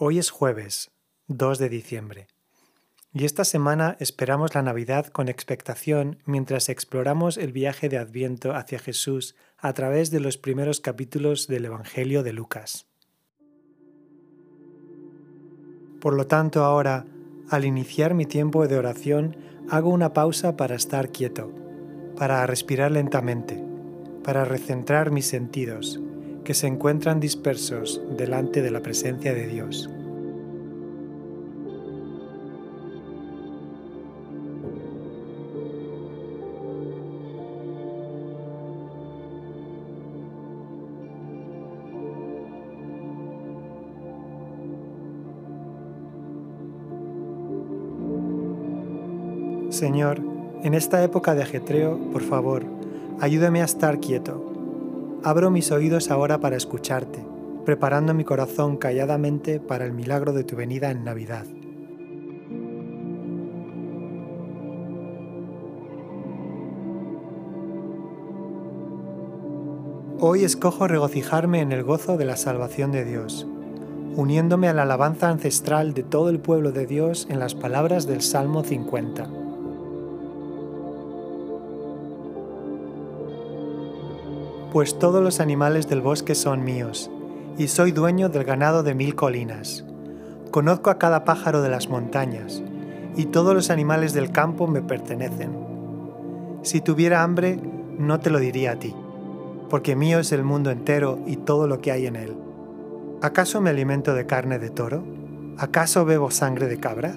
Hoy es jueves, 2 de diciembre, y esta semana esperamos la Navidad con expectación mientras exploramos el viaje de Adviento hacia Jesús a través de los primeros capítulos del Evangelio de Lucas. Por lo tanto, ahora, al iniciar mi tiempo de oración, hago una pausa para estar quieto, para respirar lentamente, para recentrar mis sentidos, que se encuentran dispersos delante de la presencia de Dios. Señor, en esta época de ajetreo, por favor, ayúdame a estar quieto. Abro mis oídos ahora para escucharte, preparando mi corazón calladamente para el milagro de tu venida en Navidad. Hoy escojo regocijarme en el gozo de la salvación de Dios, uniéndome a la alabanza ancestral de todo el pueblo de Dios en las palabras del Salmo 50. Pues todos los animales del bosque son míos, y soy dueño del ganado de mil colinas. Conozco a cada pájaro de las montañas, y todos los animales del campo me pertenecen. Si tuviera hambre, no te lo diría a ti, porque mío es el mundo entero y todo lo que hay en él. ¿Acaso me alimento de carne de toro? ¿Acaso bebo sangre de cabra?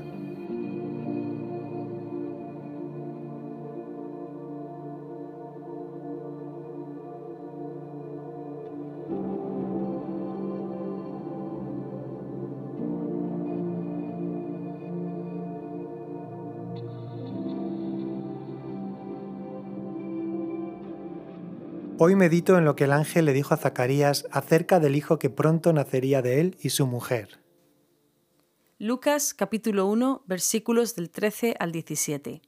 Hoy medito en lo que el ángel le dijo a Zacarías acerca del hijo que pronto nacería de él y su mujer. Lucas capítulo 1 versículos del 13 al 17.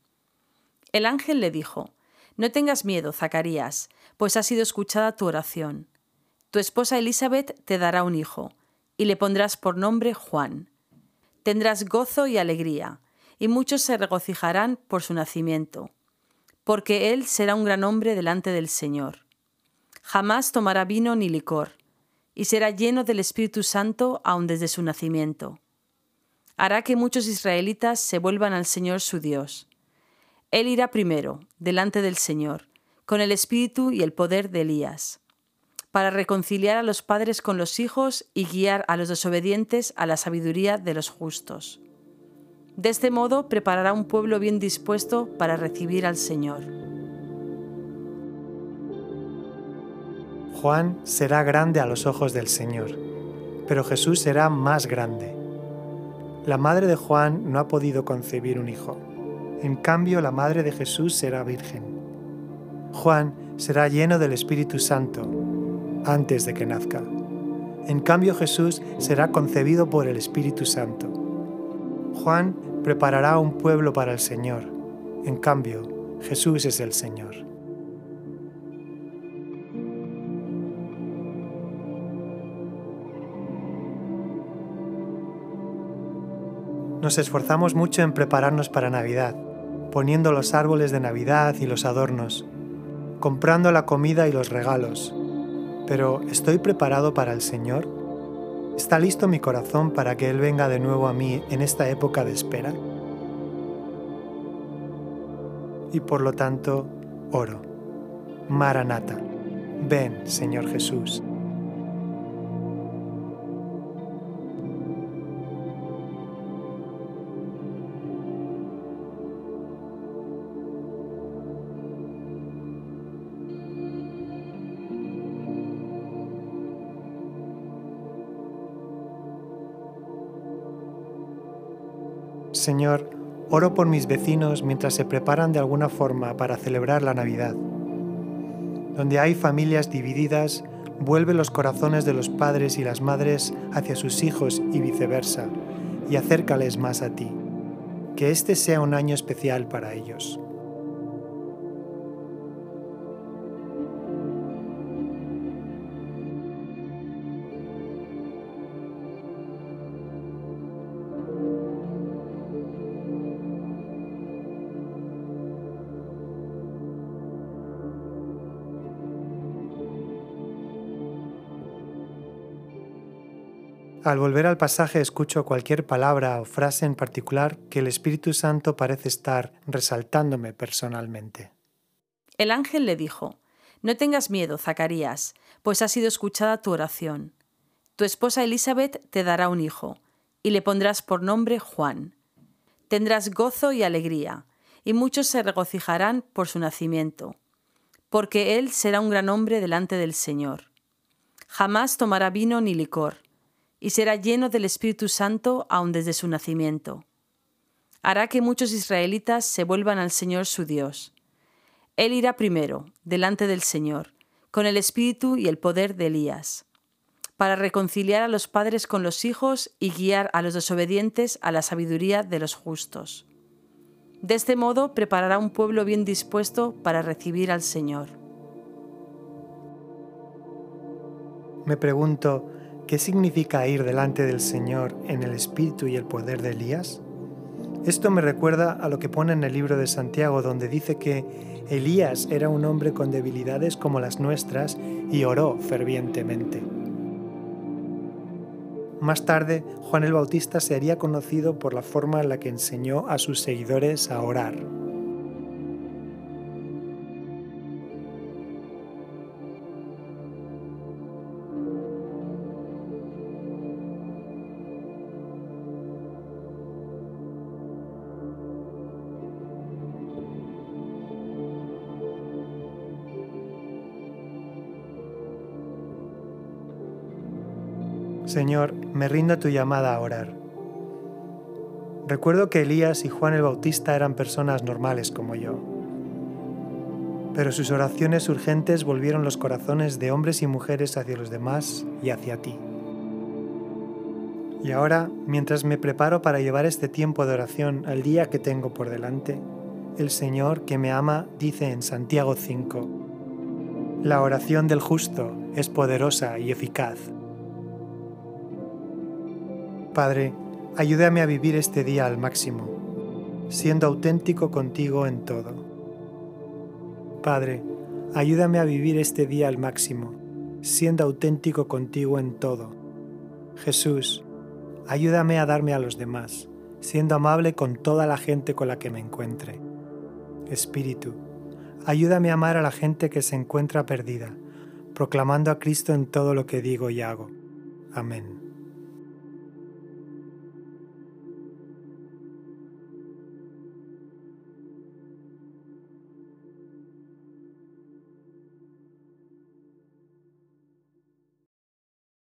El ángel le dijo, No tengas miedo, Zacarías, pues ha sido escuchada tu oración. Tu esposa Elizabeth te dará un hijo, y le pondrás por nombre Juan. Tendrás gozo y alegría, y muchos se regocijarán por su nacimiento, porque él será un gran hombre delante del Señor jamás tomará vino ni licor, y será lleno del Espíritu Santo aun desde su nacimiento. Hará que muchos israelitas se vuelvan al Señor su Dios. Él irá primero, delante del Señor, con el espíritu y el poder de Elías, para reconciliar a los padres con los hijos y guiar a los desobedientes a la sabiduría de los justos. De este modo preparará un pueblo bien dispuesto para recibir al Señor. Juan será grande a los ojos del Señor, pero Jesús será más grande. La madre de Juan no ha podido concebir un hijo. En cambio, la madre de Jesús será virgen. Juan será lleno del Espíritu Santo antes de que nazca. En cambio, Jesús será concebido por el Espíritu Santo. Juan preparará un pueblo para el Señor. En cambio, Jesús es el Señor. Nos esforzamos mucho en prepararnos para Navidad, poniendo los árboles de Navidad y los adornos, comprando la comida y los regalos. Pero ¿estoy preparado para el Señor? ¿Está listo mi corazón para que Él venga de nuevo a mí en esta época de espera? Y por lo tanto, oro. Maranata. Ven, Señor Jesús. Señor, oro por mis vecinos mientras se preparan de alguna forma para celebrar la Navidad. Donde hay familias divididas, vuelve los corazones de los padres y las madres hacia sus hijos y viceversa, y acércales más a ti. Que este sea un año especial para ellos. Al volver al pasaje escucho cualquier palabra o frase en particular que el Espíritu Santo parece estar resaltándome personalmente. El ángel le dijo, No tengas miedo, Zacarías, pues ha sido escuchada tu oración. Tu esposa Elizabeth te dará un hijo, y le pondrás por nombre Juan. Tendrás gozo y alegría, y muchos se regocijarán por su nacimiento, porque él será un gran hombre delante del Señor. Jamás tomará vino ni licor y será lleno del Espíritu Santo aun desde su nacimiento. Hará que muchos israelitas se vuelvan al Señor su Dios. Él irá primero, delante del Señor, con el espíritu y el poder de Elías, para reconciliar a los padres con los hijos y guiar a los desobedientes a la sabiduría de los justos. De este modo preparará un pueblo bien dispuesto para recibir al Señor. Me pregunto, ¿Qué significa ir delante del Señor en el espíritu y el poder de Elías? Esto me recuerda a lo que pone en el libro de Santiago, donde dice que Elías era un hombre con debilidades como las nuestras y oró fervientemente. Más tarde, Juan el Bautista se haría conocido por la forma en la que enseñó a sus seguidores a orar. Señor, me rindo a tu llamada a orar. Recuerdo que Elías y Juan el Bautista eran personas normales como yo, pero sus oraciones urgentes volvieron los corazones de hombres y mujeres hacia los demás y hacia ti. Y ahora, mientras me preparo para llevar este tiempo de oración al día que tengo por delante, el Señor que me ama dice en Santiago 5, La oración del justo es poderosa y eficaz Padre, ayúdame a vivir este día al máximo, siendo auténtico contigo en todo. Padre, ayúdame a vivir este día al máximo, siendo auténtico contigo en todo. Jesús, ayúdame a darme a los demás, siendo amable con toda la gente con la que me encuentre. Espíritu, ayúdame a amar a la gente que se encuentra perdida, proclamando a Cristo en todo lo que digo y hago. Amén.